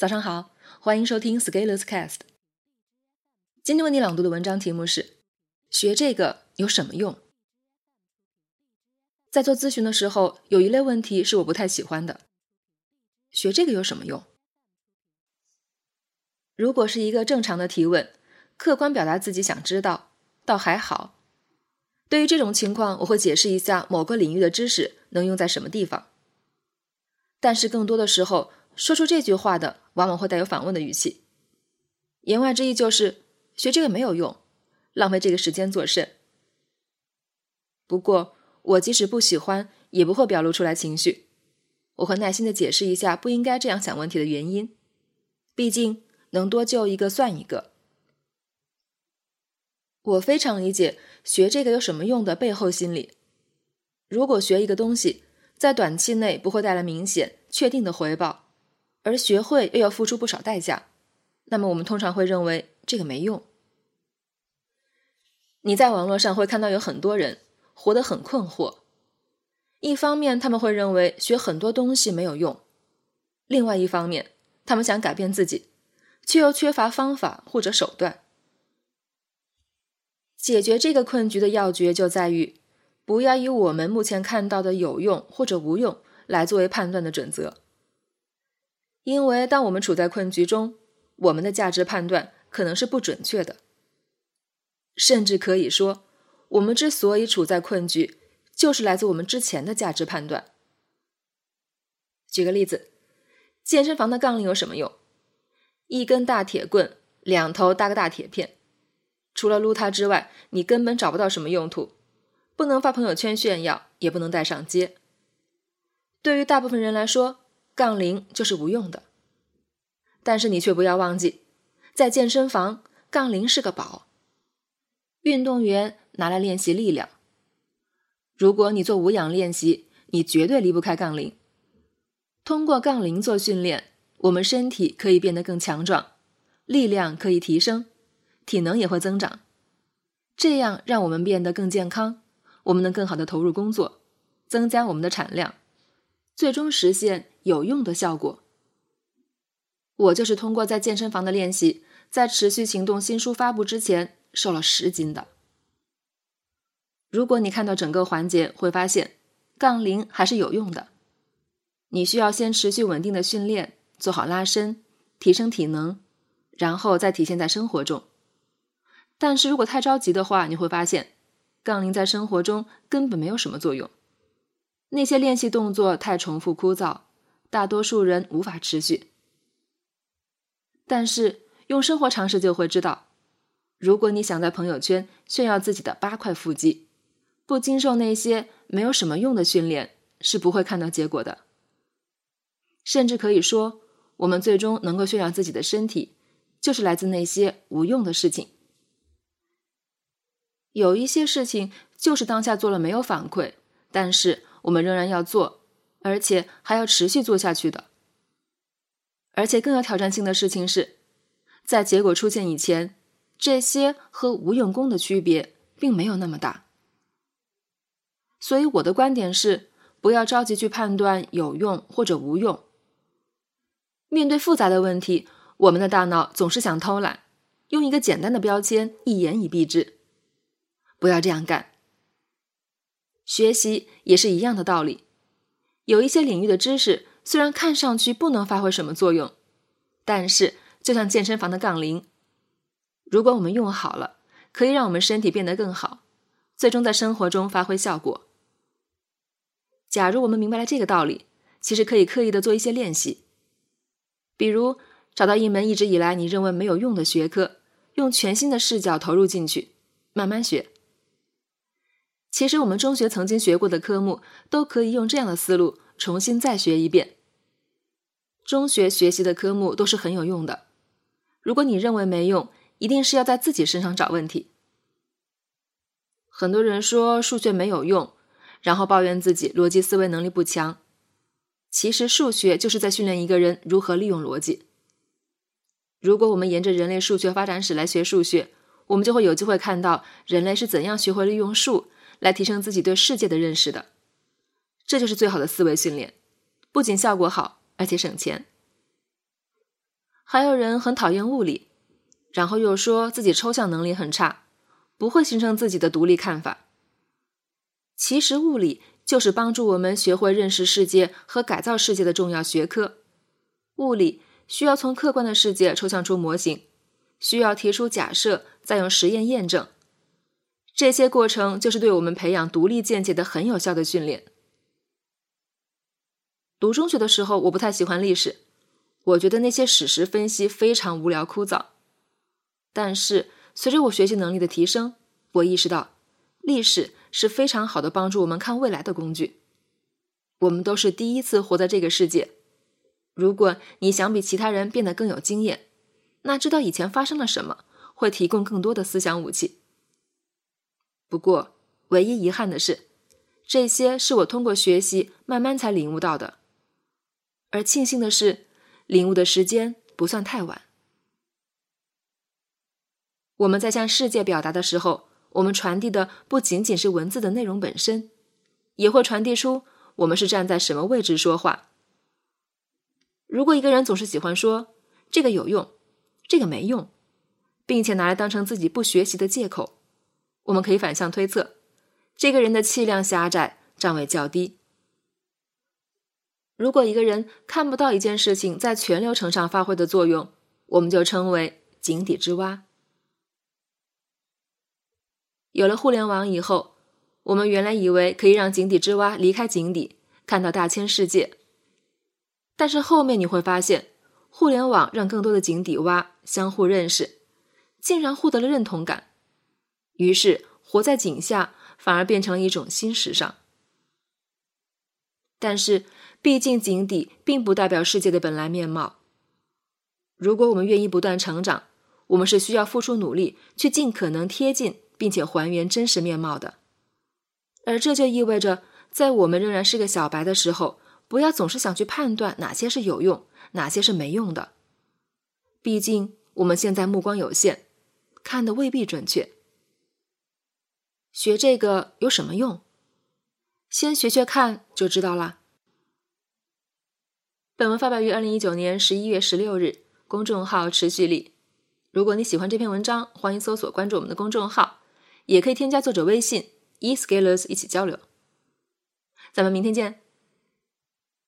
早上好，欢迎收听 Scalers Cast。今天为你朗读的文章题目是：学这个有什么用？在做咨询的时候，有一类问题是我不太喜欢的。学这个有什么用？如果是一个正常的提问，客观表达自己想知道，倒还好。对于这种情况，我会解释一下某个领域的知识能用在什么地方。但是更多的时候，说出这句话的。往往会带有反问的语气，言外之意就是学这个没有用，浪费这个时间做甚。不过我即使不喜欢，也不会表露出来情绪，我会耐心的解释一下不应该这样想问题的原因。毕竟能多救一个算一个。我非常理解学这个有什么用的背后心理。如果学一个东西在短期内不会带来明显确定的回报。而学会又要付出不少代价，那么我们通常会认为这个没用。你在网络上会看到有很多人活得很困惑，一方面他们会认为学很多东西没有用，另外一方面他们想改变自己，却又缺乏方法或者手段。解决这个困局的要诀就在于，不要以我们目前看到的有用或者无用来作为判断的准则。因为当我们处在困局中，我们的价值判断可能是不准确的，甚至可以说，我们之所以处在困局，就是来自我们之前的价值判断。举个例子，健身房的杠铃有什么用？一根大铁棍，两头搭个大铁片，除了撸它之外，你根本找不到什么用途，不能发朋友圈炫耀，也不能带上街。对于大部分人来说，杠铃就是无用的，但是你却不要忘记，在健身房，杠铃是个宝。运动员拿来练习力量。如果你做无氧练习，你绝对离不开杠铃。通过杠铃做训练，我们身体可以变得更强壮，力量可以提升，体能也会增长。这样让我们变得更健康，我们能更好的投入工作，增加我们的产量，最终实现。有用的效果。我就是通过在健身房的练习，在持续行动新书发布之前瘦了十斤的。如果你看到整个环节，会发现杠铃还是有用的。你需要先持续稳定的训练，做好拉伸，提升体能，然后再体现在生活中。但是如果太着急的话，你会发现杠铃在生活中根本没有什么作用。那些练习动作太重复枯燥。大多数人无法持续，但是用生活常识就会知道，如果你想在朋友圈炫耀自己的八块腹肌，不经受那些没有什么用的训练，是不会看到结果的。甚至可以说，我们最终能够炫耀自己的身体，就是来自那些无用的事情。有一些事情就是当下做了没有反馈，但是我们仍然要做。而且还要持续做下去的，而且更有挑战性的事情是，在结果出现以前，这些和无用功的区别并没有那么大。所以我的观点是，不要着急去判断有用或者无用。面对复杂的问题，我们的大脑总是想偷懒，用一个简单的标签一言以蔽之。不要这样干。学习也是一样的道理。有一些领域的知识虽然看上去不能发挥什么作用，但是就像健身房的杠铃，如果我们用好了，可以让我们身体变得更好，最终在生活中发挥效果。假如我们明白了这个道理，其实可以刻意的做一些练习，比如找到一门一直以来你认为没有用的学科，用全新的视角投入进去，慢慢学。其实我们中学曾经学过的科目，都可以用这样的思路重新再学一遍。中学学习的科目都是很有用的。如果你认为没用，一定是要在自己身上找问题。很多人说数学没有用，然后抱怨自己逻辑思维能力不强。其实数学就是在训练一个人如何利用逻辑。如果我们沿着人类数学发展史来学数学，我们就会有机会看到人类是怎样学会利用数。来提升自己对世界的认识的，这就是最好的思维训练，不仅效果好，而且省钱。还有人很讨厌物理，然后又说自己抽象能力很差，不会形成自己的独立看法。其实，物理就是帮助我们学会认识世界和改造世界的重要学科。物理需要从客观的世界抽象出模型，需要提出假设，再用实验验证。这些过程就是对我们培养独立见解的很有效的训练。读中学的时候，我不太喜欢历史，我觉得那些史实分析非常无聊枯燥。但是随着我学习能力的提升，我意识到历史。是非常好的帮助我们看未来的工具。我们都是第一次活在这个世界。如果你想比其他人变得更有经验，那知道以前发生了什么，会提供更多的思想武器。不过，唯一遗憾的是，这些是我通过学习慢慢才领悟到的。而庆幸的是，领悟的时间不算太晚。我们在向世界表达的时候。我们传递的不仅仅是文字的内容本身，也会传递出我们是站在什么位置说话。如果一个人总是喜欢说这个有用，这个没用，并且拿来当成自己不学习的借口，我们可以反向推测，这个人的气量狭窄，站位较低。如果一个人看不到一件事情在全流程上发挥的作用，我们就称为井底之蛙。有了互联网以后，我们原来以为可以让井底之蛙离开井底，看到大千世界。但是后面你会发现，互联网让更多的井底蛙相互认识，竟然获得了认同感。于是，活在井下反而变成了一种新时尚。但是，毕竟井底并不代表世界的本来面貌。如果我们愿意不断成长，我们是需要付出努力，去尽可能贴近。并且还原真实面貌的，而这就意味着，在我们仍然是个小白的时候，不要总是想去判断哪些是有用，哪些是没用的。毕竟我们现在目光有限，看的未必准确。学这个有什么用？先学学看就知道了。本文发表于二零一九年十一月十六日，公众号持续力。如果你喜欢这篇文章，欢迎搜索关注我们的公众号。也可以添加作者微信 e scalers 一起交流，咱们明天见。